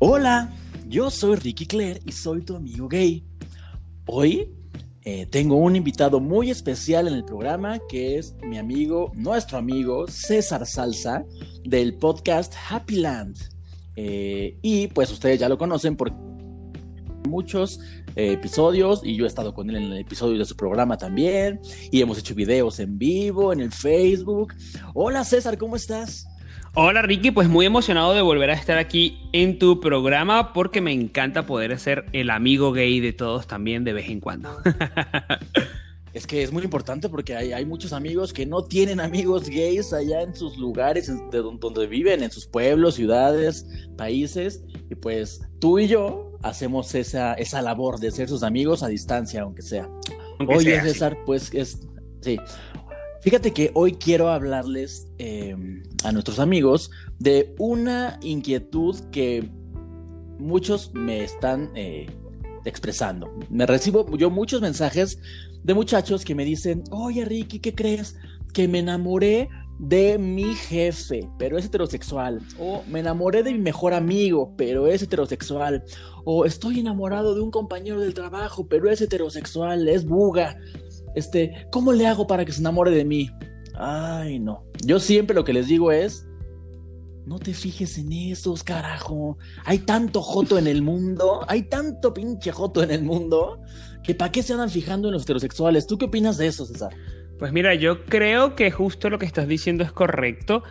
Hola, yo soy Ricky Claire y soy tu amigo gay. Hoy eh, tengo un invitado muy especial en el programa que es mi amigo, nuestro amigo César Salsa del podcast Happy Land. Eh, y pues ustedes ya lo conocen por muchos eh, episodios y yo he estado con él en el episodio de su programa también y hemos hecho videos en vivo en el Facebook. Hola César, ¿cómo estás? Hola Ricky, pues muy emocionado de volver a estar aquí en tu programa porque me encanta poder ser el amigo gay de todos también de vez en cuando. Es que es muy importante porque hay, hay, muchos amigos que no tienen amigos gays allá en sus lugares de donde viven, en sus pueblos, ciudades, países. Y pues tú y yo hacemos esa, esa labor de ser sus amigos a distancia, aunque sea. Oye, César, pues es. Sí. Fíjate que hoy quiero hablarles eh, a nuestros amigos de una inquietud que muchos me están eh, expresando. Me recibo yo muchos mensajes de muchachos que me dicen, oye Ricky, ¿qué crees? Que me enamoré de mi jefe, pero es heterosexual. O me enamoré de mi mejor amigo, pero es heterosexual. O estoy enamorado de un compañero del trabajo, pero es heterosexual, es buga. Este, ¿cómo le hago para que se enamore de mí? Ay, no. Yo siempre lo que les digo es, no te fijes en esos, carajo. Hay tanto joto en el mundo, hay tanto pinche joto en el mundo, que para qué se andan fijando en los heterosexuales. ¿Tú qué opinas de eso, César? Pues mira, yo creo que justo lo que estás diciendo es correcto.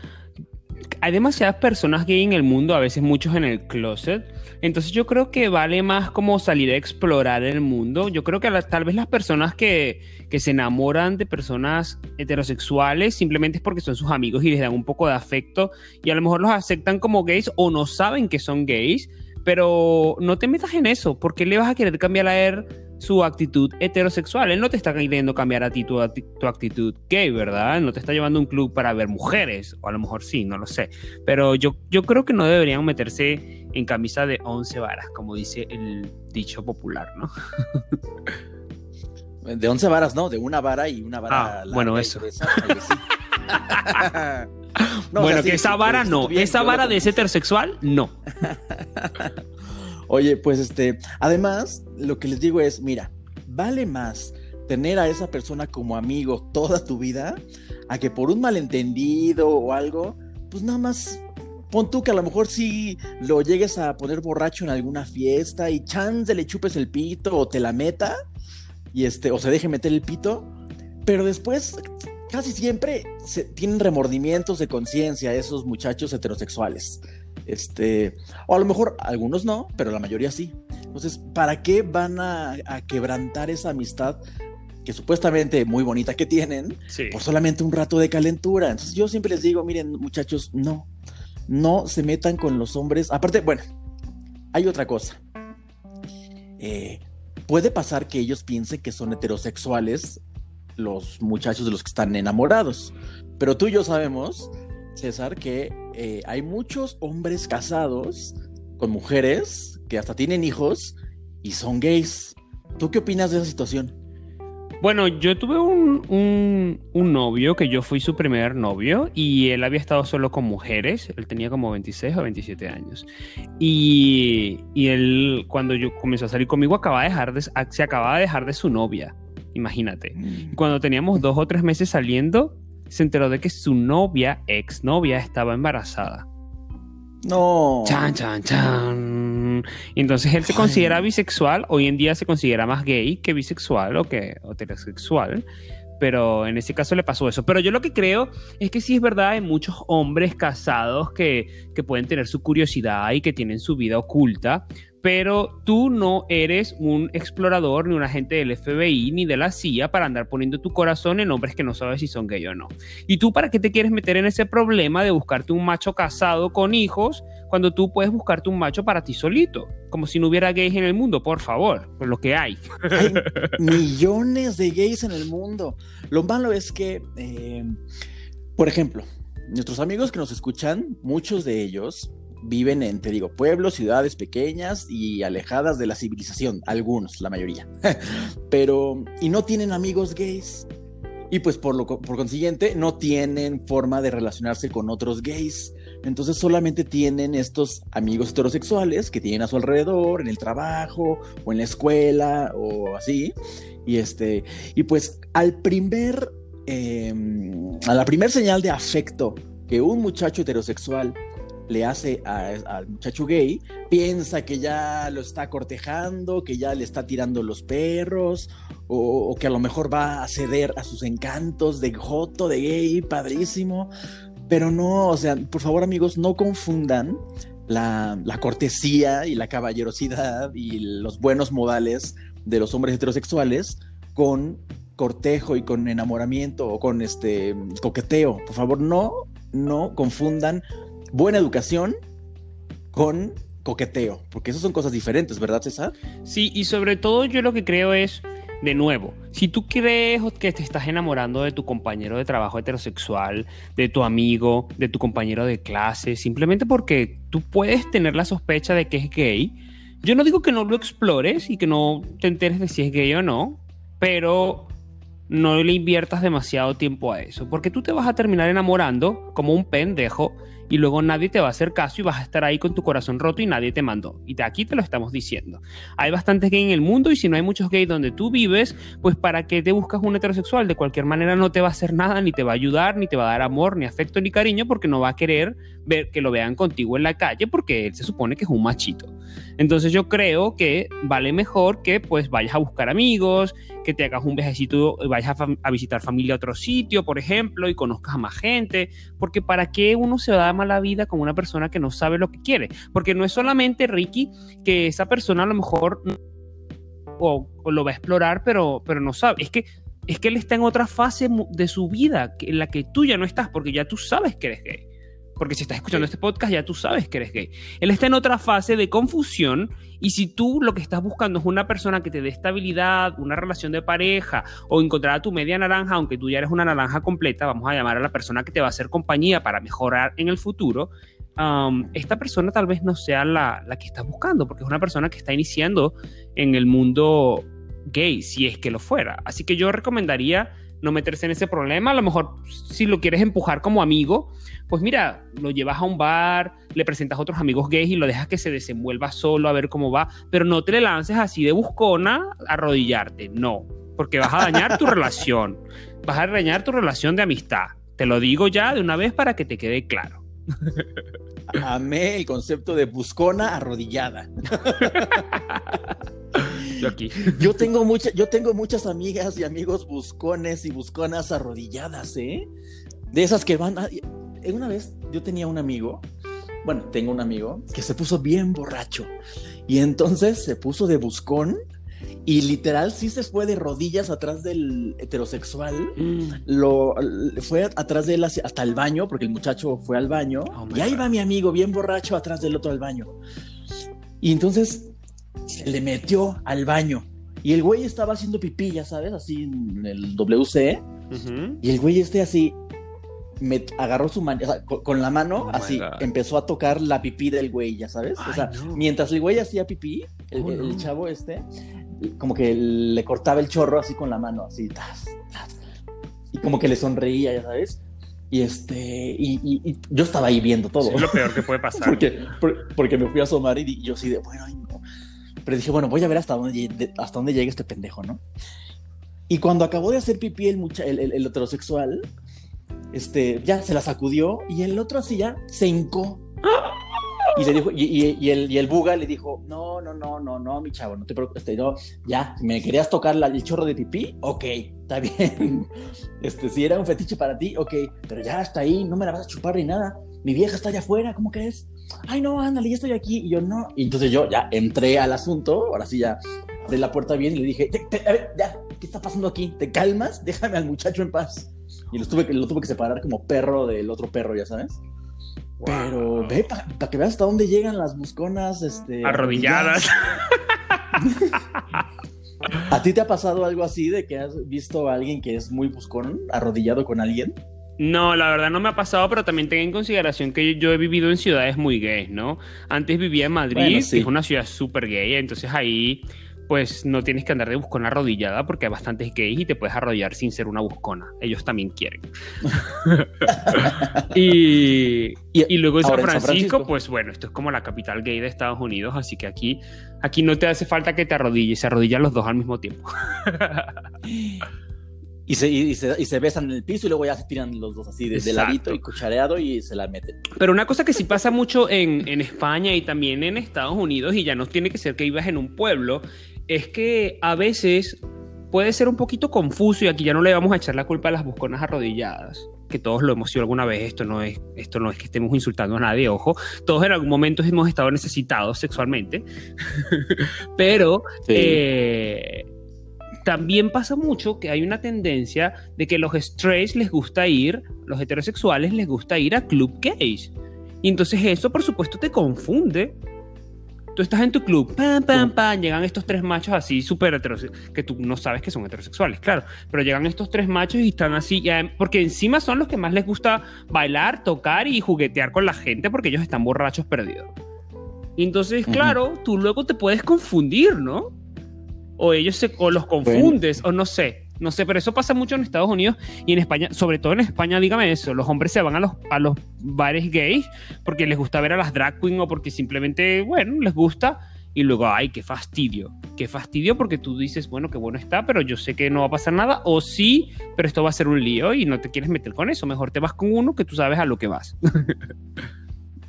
Hay demasiadas personas gay en el mundo, a veces muchos en el closet. Entonces yo creo que vale más como salir a explorar el mundo. Yo creo que tal vez las personas que, que se enamoran de personas heterosexuales simplemente es porque son sus amigos y les dan un poco de afecto y a lo mejor los aceptan como gays o no saben que son gays. Pero no te metas en eso, porque le vas a querer cambiar a él su actitud heterosexual. Él no te está queriendo cambiar a ti tu, tu, actitud gay, ¿verdad? no te está llevando a un club para ver mujeres, o a lo mejor sí, no lo sé. Pero yo, yo creo que no deberían meterse en camisa de 11 varas, como dice el dicho popular, ¿no? De 11 varas, no, de una vara y una vara. Ah, bueno, eso. bueno, que esa vara no, esa vara de ese heterosexual, no. Oye, pues este, además, lo que les digo es, mira, vale más tener a esa persona como amigo toda tu vida a que por un malentendido o algo, pues nada más pon tú que a lo mejor sí lo llegues a poner borracho en alguna fiesta y chance le chupes el pito o te la meta y este o se deje meter el pito, pero después casi siempre se, tienen remordimientos de conciencia esos muchachos heterosexuales. Este, o a lo mejor algunos no, pero la mayoría sí. Entonces, ¿para qué van a, quebrantar esa amistad que supuestamente muy bonita que tienen por solamente un rato de calentura? Entonces, yo siempre les digo, miren, muchachos, no, no se metan con los hombres. Aparte, bueno, hay otra cosa. Eh, puede pasar que ellos piensen que son heterosexuales los muchachos de los que están enamorados. Pero tú y yo sabemos, César, que eh, hay muchos hombres casados con mujeres que hasta tienen hijos y son gays. ¿Tú qué opinas de esa situación? Bueno, yo tuve un, novio que yo fui su primer novio y él había estado solo con mujeres. Él tenía como 26 o 27 años. Y, y él, cuando yo comenzó a salir conmigo, acababa de dejar se acababa de dejar de su novia. Imagínate. Mm. Cuando teníamos dos o tres meses saliendo, se enteró de que su novia, ex novia, estaba embarazada. No. Chan, chan, chan. Y entonces él se considera bisexual. Hoy en día se considera más gay que bisexual o que heterosexual. Pero en ese caso le pasó eso. Pero yo lo que creo es que sí es verdad, hay muchos hombres casados que, que pueden tener su curiosidad y que tienen su vida oculta pero tú no eres un explorador ni un agente del FBI ni de la CIA para andar poniendo tu corazón en hombres que no sabes si son gay o no. ¿Y tú para qué te quieres meter en ese problema de buscarte un macho casado con hijos cuando tú puedes buscarte un macho para ti solito? Como si no hubiera gays en el mundo, por favor, por lo que hay. Hay millones de gays en el mundo. Lo malo es que, eh, por ejemplo, nuestros amigos que nos escuchan, muchos de ellos viven en, te digo, pueblos, ciudades pequeñas y alejadas de la civilización, algunos, la mayoría. Pero, y no tienen amigos gays. y pues por, lo, por consiguiente no tienen forma de relacionarse con otros gays. Entonces solamente tienen estos amigos heterosexuales que tienen a su alrededor, en el trabajo o en la escuela o así. Y este, y pues al primer, em, a la primer señal de afecto que un muchacho heterosexual le hace al muchacho gay, piensa que ya lo está cortejando, que ya le está tirando los perros, o, que a lo mejor va a ceder a sus encantos de joto, de gay, padrísimo. Pero no, o sea, por favor amigos, no confundan la, la cortesía y la caballerosidad y los buenos modales de los hombres heterosexuales con cortejo y con enamoramiento o con este coqueteo. Por favor, no, no confundan buena educación con coqueteo, porque esas son cosas diferentes, ¿verdad, César? Sí, y sobre todo yo lo que creo es, de nuevo, si tú crees que te estás enamorando de tu compañero de trabajo heterosexual, de tu amigo, de tu compañero de clase, simplemente porque tú puedes tener la sospecha de que es gay, yo no digo que no lo explores y que no te enteres de si es gay o no, pero no le inviertas demasiado tiempo a eso, porque tú te vas a terminar enamorando como un pendejo y luego nadie te va a hacer caso y vas a estar ahí con tu corazón roto y nadie te mandó. Y de aquí te lo estamos diciendo. Hay bastantes gays en el mundo y si no hay muchos gays donde tú vives, pues para qué te buscas un heterosexual, de cualquier manera no te va a hacer nada, ni te va a ayudar, ni te va a dar amor, ni afecto, ni cariño, porque no va a querer ver que lo vean contigo en la calle, porque él se supone que es un machito. Entonces yo creo que vale mejor que pues vayas a buscar amigos, que te hagas un viajecito, vayas a, visitar familia a otro sitio, por ejemplo, y conozcas a más gente, porque para qué uno se va a dar mala vida con una persona que no sabe lo que quiere, porque no es solamente Ricky que esa persona a lo mejor o, lo va a explorar, pero, pero no sabe, es que es que él está en otra fase de su vida en la que tú ya no estás, porque ya tú sabes que eres gay. Porque si estás escuchando este podcast ya tú sabes que eres gay. Él está en otra fase de confusión y si tú lo que estás buscando es una persona que te dé estabilidad, una relación de pareja o encontrar a tu media naranja, aunque tú ya eres una naranja completa, vamos a llamar a la persona que te va a hacer compañía para mejorar en el futuro, um, esta persona tal vez no sea la, la que estás buscando, porque es una persona que está iniciando en el mundo gay, si es que lo fuera. Así que yo recomendaría no meterse en ese problema. A lo mejor si lo quieres empujar como amigo, pues mira, lo llevas a un bar, le presentas a otros amigos gays y lo dejas que se desenvuelva solo a ver cómo va, pero no te le lances así de buscona a arrodillarte, no, porque vas a dañar tu relación, vas a dañar tu relación de amistad. Te lo digo ya de una vez para que te quede claro. Amé el concepto de buscona arrodillada. Yo aquí. Yo tengo, mucha, yo tengo muchas amigas y amigos buscones y busconas arrodilladas, ¿eh? De esas que van. A... Una vez yo tenía un amigo, bueno, tengo un amigo que se puso bien borracho y entonces se puso de buscón y literal sí se fue de rodillas atrás del heterosexual. Mm. Lo fue atrás de él hasta el baño, porque el muchacho fue al baño. Oh y ahí va mi amigo, bien borracho, atrás del otro al baño. Y entonces se le metió al baño. Y el güey estaba haciendo pipí, ya sabes, así en el WC. Y el güey este así me agarró su mano, con, la mano, oh así, empezó a tocar la pipí del güey, ya sabes. o sea, mientras el güey hacía pipí, el, oh, chavo este, como que le cortaba el chorro así con la mano, así, y como que le sonreía, ya sabes. Y este, y, yo estaba ahí viendo todo. es lo peor que puede pasar. porque, porque me fui a asomar y yo así de, bueno, no. Pero dije, bueno, voy a ver hasta dónde, hasta dónde llega este pendejo, ¿no? Y cuando acabó de hacer pipí el, el, el, heterosexual, este, ya se la sacudió y el otro así ya se hincó. Y le dijo, y, el, y el buga le dijo, no, no, no, no, no, mi chavo, no te preocupes, este, no, ya, me querías tocar el chorro de pipí, ok, está bien. Este, si era un fetiche para ti, ok, pero ya está ahí, no me la vas a chupar ni nada. Mi vieja está allá afuera, ¿cómo crees? Ay, no, ándale, ya estoy aquí. Y yo, no. Y entonces yo ya entré al asunto, ahora sí ya abrí la puerta bien y le dije, a ver, ya, ¿qué está pasando aquí? ¿Te calmas? Déjame al muchacho en paz. Y lo tuve, lo tuve que separar como perro del otro perro, ya sabes. Pero ve para que veas hasta dónde llegan las busconas este, arrodilladas. ¿A ti te ha pasado algo así de que has visto a alguien que es muy buscón arrodillado con alguien? No, la verdad no me ha pasado, pero también ten en consideración que yo he vivido en ciudades muy gays, ¿no? Antes vivía en Madrid, que es una ciudad súper gay, entonces ahí pues no tienes que andar de buscona arrodillada porque hay bastantes gays y te puedes arrodillar sin ser una buscona. Ellos también quieren. y, y, luego en San Francisco, pues bueno, esto es como la capital gay de Estados Unidos, así que aquí, aquí no te hace falta que te arrodilles, se arrodillan los dos al mismo tiempo. Y se, y, se, besan en el piso y luego ya se tiran los dos así de, ladito y cuchareado y se la meten. Pero una cosa que sí pasa mucho en, en, España y también en Estados Unidos, y ya no tiene que ser que vivas en un pueblo, es que a veces puede ser un poquito confuso y aquí ya no le vamos a echar la culpa a las busconas arrodilladas que todos lo hemos sido alguna vez, esto no es, esto no es que estemos insultando a nadie, ojo, todos en algún momento hemos estado necesitados sexualmente, pero eh, también pasa mucho que hay una tendencia de que los strays les gusta ir, los heterosexuales les gusta ir a club gays. Y entonces eso, por supuesto, te confunde. Tú estás en tu club, pam, pam, pam, llegan estos tres machos así súper heterosexuales, que tú no sabes que son heterosexuales, claro, pero llegan estos tres machos y están así, porque encima son los que más les gusta bailar, tocar y juguetear con la gente porque ellos están borrachos perdidos. entonces, claro, tú luego te puedes confundir, ¿no? O ellos se, o los confundes, o no sé. No sé, pero eso pasa mucho en Estados Unidos y en España, sobre todo en España, dígame eso, los hombres se van a los, a los bares gays porque les gusta ver a las drag queens o porque simplemente, bueno, les gusta y luego, ay, qué fastidio, qué fastidio porque tú dices, bueno, qué bueno está, pero yo sé que no va a pasar nada, o sí, pero esto va a ser un lío y no te quieres meter con eso, mejor te vas con uno que tú sabes a lo que vas.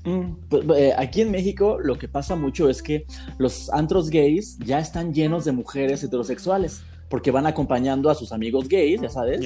Mm, pues, eh, aquí en México lo que pasa mucho es que los antros gays ya están llenos de mujeres heterosexuales porque van acompañando a sus amigos gays, ya sabes.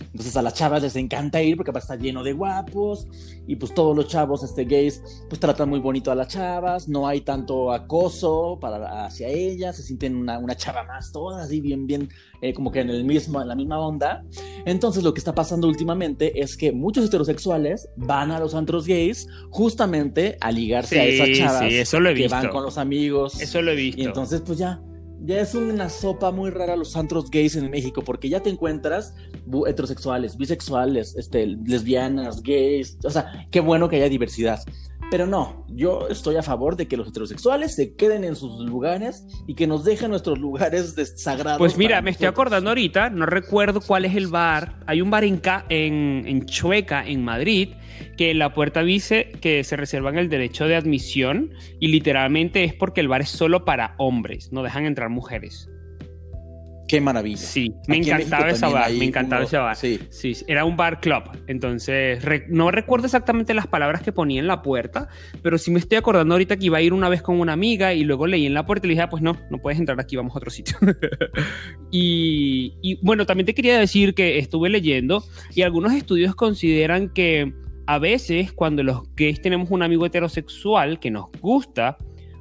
Entonces a las chavas les encanta ir porque estar lleno de guapos y pues todos los chavos este, gays pues tratan muy bonito a las chavas, no hay tanto acoso para, hacia ellas, se sienten una, una chava más, todas así bien, bien, eh, como que en, el mismo, en la misma onda. Entonces lo que está pasando últimamente es que muchos heterosexuales van a los antros gays justamente a ligarse a esas chavas eso lo he que van con los amigos. Eso lo he visto. Y entonces pues ya ya es una sopa muy rara los antros gays en México, porque ya te encuentras heterosexuales, bisexuales, este, lesbianas, gays, o sea, qué bueno que haya diversidad. Pero no, yo estoy a favor de que los heterosexuales se queden en sus lugares y que nos dejen nuestros lugares sagrados. Pues mira, me estoy acordando ahorita, no recuerdo cuál es el bar. Hay un bar en, en, en Chueca, en Madrid, que la puerta dice que se reservan el derecho de admisión y literalmente es porque el bar es solo para hombres, no dejan entrar mujeres. Qué maravilla. Sí, me encantaba esa bar, me encantaba ese bar. Sí. sí. era un bar club. Entonces, no recuerdo exactamente las palabras que ponía en la puerta, pero sí me estoy acordando ahorita que iba a ir una vez con una amiga y luego leí en la puerta y le dije, ah, pues no, no puedes entrar aquí, vamos a otro sitio. y, y bueno, también te quería decir que estuve leyendo y algunos estudios consideran que a veces cuando los gays tenemos un amigo heterosexual que nos gusta,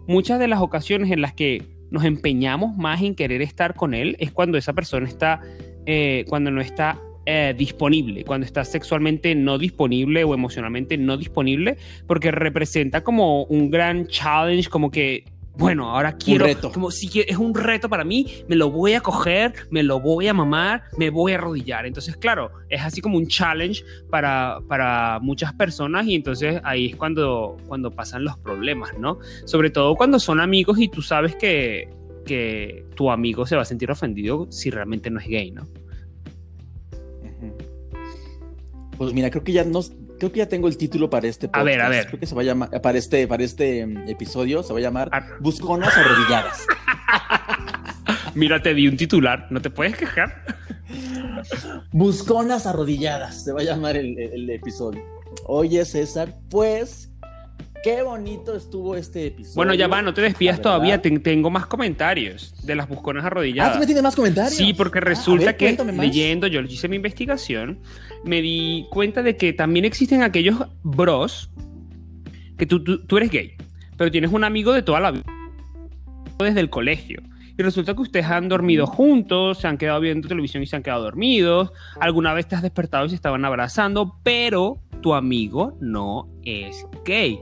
muchas de las ocasiones en las que nos empeñamos más en querer estar con él es cuando esa persona está, eh, cuando no está eh, disponible, cuando está sexualmente no disponible o emocionalmente no disponible, porque representa como un gran challenge, como que bueno, ahora quiero. Como si es un reto para mí, me lo voy a coger, me lo voy a mamar, me voy a arrodillar. Entonces, claro, es así como un challenge para, para muchas personas y entonces ahí es cuando, cuando pasan los problemas, ¿no? Sobre todo cuando son amigos y tú sabes que, que tu amigo se va a sentir ofendido si realmente no es gay, ¿no? Pues mira, creo que ya nos, creo que ya tengo el título para este podcast. A ver, a ver. Creo que se va a llamar, para este, para este mm, episodio, se va a llamar Busconas arrodilladas. Mira, te di un titular, no te puedes quejar. Busconas arrodilladas, se va a llamar el, el episodio. Oye, César, pues Qué bonito estuvo este episodio. Bueno, ya va, no te despidas todavía. tengo más comentarios de las busconas arrodilladas. Ah, ¿tú me tienes más comentarios? Sí, porque ah, resulta que leyendo, yo hice mi investigación, me di cuenta de que también existen aquellos bros que tú, tú, eres gay, pero tienes un amigo de toda la vida, desde el colegio. Y resulta que ustedes han dormido juntos, se han quedado viendo televisión y se han quedado dormidos. Alguna vez te has despertado y se estaban abrazando, pero tu amigo no es gay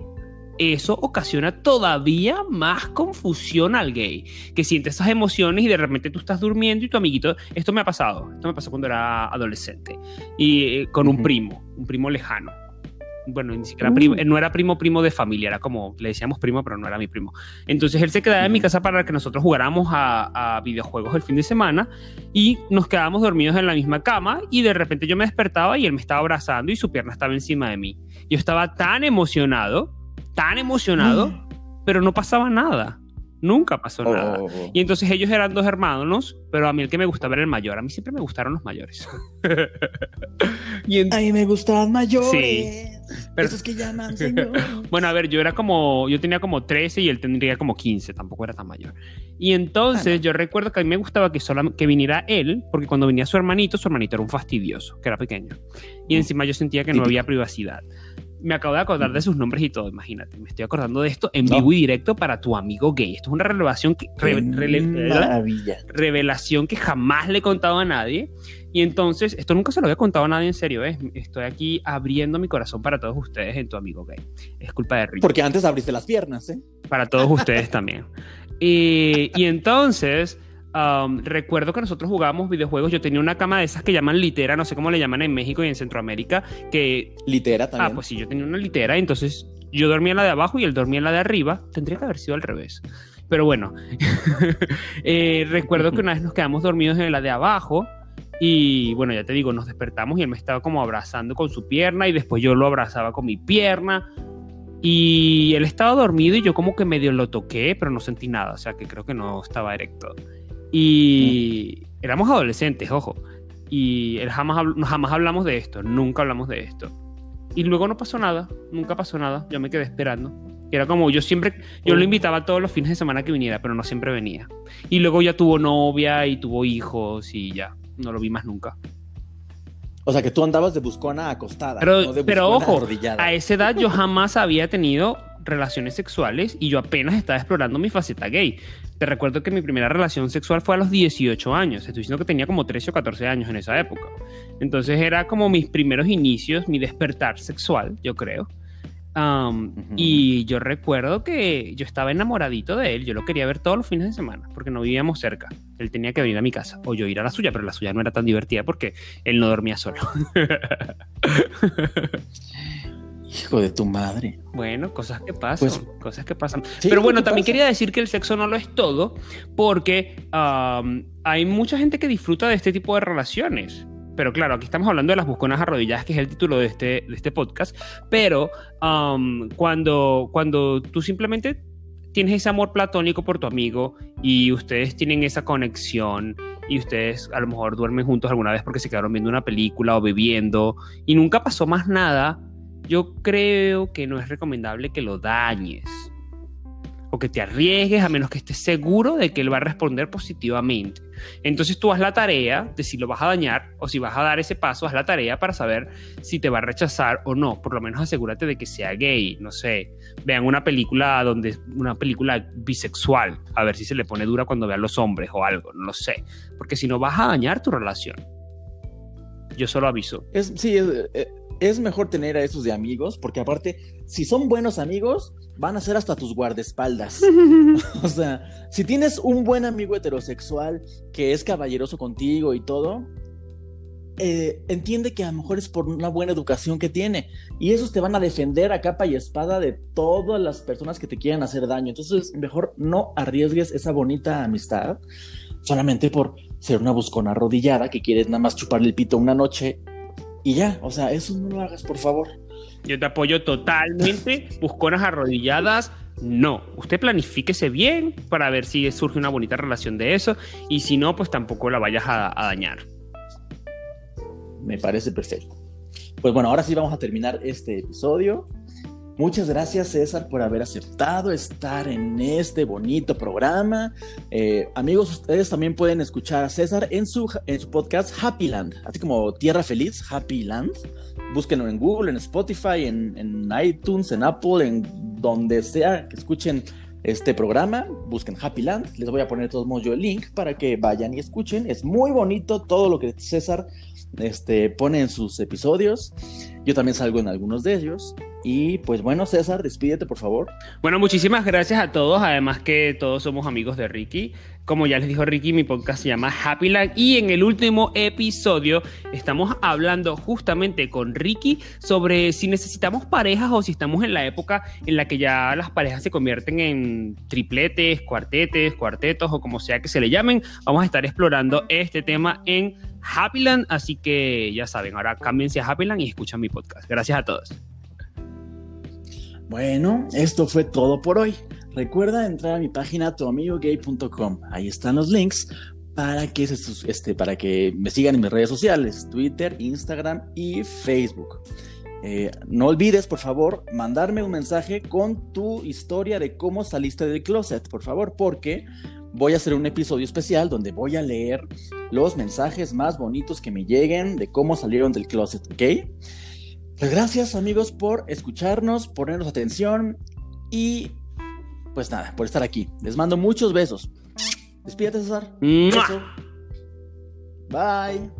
eso ocasiona todavía más confusión al gay, que siente esas emociones y de repente tú estás durmiendo y tu amiguito, esto me ha pasado, esto me pasó cuando era adolescente, y eh, con un primo, un primo lejano. bueno, ni siquiera primo, no era primo primo de familia, era como, le decíamos primo, pero no era mi primo. Entonces él se quedaba en mi casa para que nosotros jugáramos a, a videojuegos el fin de semana y nos quedábamos dormidos en la misma cama y de repente yo me despertaba y él me estaba abrazando y su pierna estaba encima de mí. Yo estaba tan emocionado, tan emocionado, mm. pero no pasaba nada. Nunca pasó nada. Oh. Y entonces ellos eran dos hermanos, pero a mí el que me gustaba era el mayor. A mí siempre me gustaron los mayores. y A mí me gustaban mayores. Sí. Pero... Esos que llaman señor. bueno, a ver, yo era como, yo tenía como 13 y él tendría como 15, tampoco era tan mayor. Y entonces ah, yo recuerdo que a mí me gustaba que, solo, que viniera él, porque cuando venía su hermanito, su hermanito era un fastidioso, que era pequeño. Y mm. encima yo sentía que no había privacidad me acabo de acordar de sus nombres y todo, imagínate. Me estoy acordando de esto en vivo y directo para tu amigo gay. Esto es una revelación que, revelación que jamás le he contado a nadie. Y entonces, esto nunca se lo había contado a nadie en serio. ¿eh? Estoy aquí abriendo mi corazón para todos ustedes en tu amigo gay. Es culpa de Rick. Porque antes abriste las piernas, ¿eh? Para todos ustedes también. Y, y entonces recuerdo que nosotros jugábamos videojuegos. Yo tenía una cama de esas que llaman litera, no sé cómo le llaman en México y en Centroamérica. Que... Litera también. Ah, pues sí, yo tenía una litera. Entonces yo dormía en la de abajo y él dormía en la de arriba. Tendría que haber sido al revés. Pero bueno, eh, recuerdo que una vez nos quedamos dormidos en la de abajo. Y bueno, ya te digo, nos despertamos y él me estaba como abrazando con su pierna y después yo lo abrazaba con mi pierna. Y él estaba dormido y yo como que medio lo toqué, pero no sentí nada, o sea que creo que no estaba erecto. Y éramos adolescentes, ojo. Y él jamás, jamás hablamos de esto, nunca hablamos de esto. Y luego no pasó nada, nunca pasó nada, yo me quedé esperando. Era como yo siempre, yo lo invitaba todos los fines de semana que viniera, pero no siempre venía. Y luego ya tuvo novia y tuvo hijos y ya, no lo vi más nunca. O sea, que tú andabas de buscona acostada. Pero, pero ojo, a esa edad yo jamás había tenido relaciones sexuales y yo apenas estaba explorando mi faceta gay. Te recuerdo que mi primera relación sexual fue a los 18 años. Estoy diciendo que tenía como 13 o 14 años en esa época. Entonces era como mis primeros inicios, mi despertar sexual, yo creo. Y yo recuerdo que yo estaba enamoradito de él. Yo lo quería ver todos los fines de semana porque no vivíamos cerca. Él tenía que venir a mi casa o yo ir a la suya, pero la suya no era tan divertida porque él no dormía solo. Hijo de tu madre. Bueno, cosas que pasan, pues, cosas que pasan. Pero bueno, también quería decir que el sexo no lo es todo, porque hay mucha gente que disfruta de este tipo de relaciones. Pero claro, aquí estamos hablando de las busconas arrodilladas, que es el título de este, de este podcast. Pero cuando, cuando tú simplemente tienes ese amor platónico por tu amigo y ustedes tienen esa conexión y ustedes a lo mejor duermen juntos alguna vez porque se quedaron viendo una película o bebiendo y nunca pasó más nada, yo creo que no es recomendable que lo dañes o que te arriesgues a menos que estés seguro de que él va a responder positivamente. Entonces tú haz la tarea de si lo vas a dañar o si vas a dar ese paso, haz la tarea para saber si te va a rechazar o no. Por lo menos asegúrate de que sea gay, no sé. Vean una película donde una película bisexual, a ver si se le pone dura cuando vean los hombres o algo, no lo sé, porque si no vas a dañar tu relación. Yo solo aviso. Es, sí, es, es mejor tener a esos de amigos, porque aparte, si son buenos amigos, van a ser hasta tus guardaespaldas. o sea, si tienes un buen amigo heterosexual que es caballeroso contigo y todo, eh, entiende que a lo mejor es por una buena educación que tiene. Y esos te van a defender a capa y espada de todas las personas que te quieran hacer daño. Entonces, mejor no arriesgues esa bonita amistad solamente por ser una buscona arrodillada que quieres nada más chuparle el pito una noche y ya, o sea, eso no lo hagas, por favor. Yo te apoyo totalmente. Busconas arrodilladas, no. Usted planifíquese bien para ver si surge una bonita relación de eso. Y si no, pues tampoco la vayas a, a dañar. Me parece perfecto. Pues bueno, ahora sí vamos a terminar este episodio. Muchas gracias César por haber aceptado estar en este bonito programa. Eh, amigos, ustedes también pueden escuchar a César en su, en su podcast Happy Land, así como Tierra Feliz, Happy Land. Búsquenlo en Google, en Spotify, en, en iTunes, en Apple, en donde sea que escuchen este programa, busquen Happy Land. Les voy a poner de todos modos el link para que vayan y escuchen. Es muy bonito todo lo que César este, pone en sus episodios. Yo también salgo en algunos de ellos. Y pues bueno, César, despídete por favor. Bueno, muchísimas gracias a todos. Además que todos somos amigos de Ricky. Como ya les dijo Ricky, mi podcast se llama Happyland y en el último episodio estamos hablando justamente con Ricky sobre si necesitamos parejas o si estamos en la época en la que ya las parejas se convierten en tripletes, cuartetes, cuartetos o como sea que se le llamen. Vamos a estar explorando este tema en Happyland, así que ya saben, ahora cámbiense a Happyland y escuchan mi podcast. Gracias a todos. Bueno, esto fue todo por hoy. Recuerda entrar a mi página tuamigogay.com. Ahí están los links para que, este, para que me sigan en mis redes sociales, Twitter, Instagram y Facebook. Eh, no olvides, por favor, mandarme un mensaje con tu historia de cómo saliste del closet, por favor, porque voy a hacer un episodio especial donde voy a leer los mensajes más bonitos que me lleguen de cómo salieron del closet, ¿ok? Pues gracias amigos por escucharnos, ponernos atención y pues nada, por estar aquí. Les mando muchos besos. Despídete, César. Beso. Bye.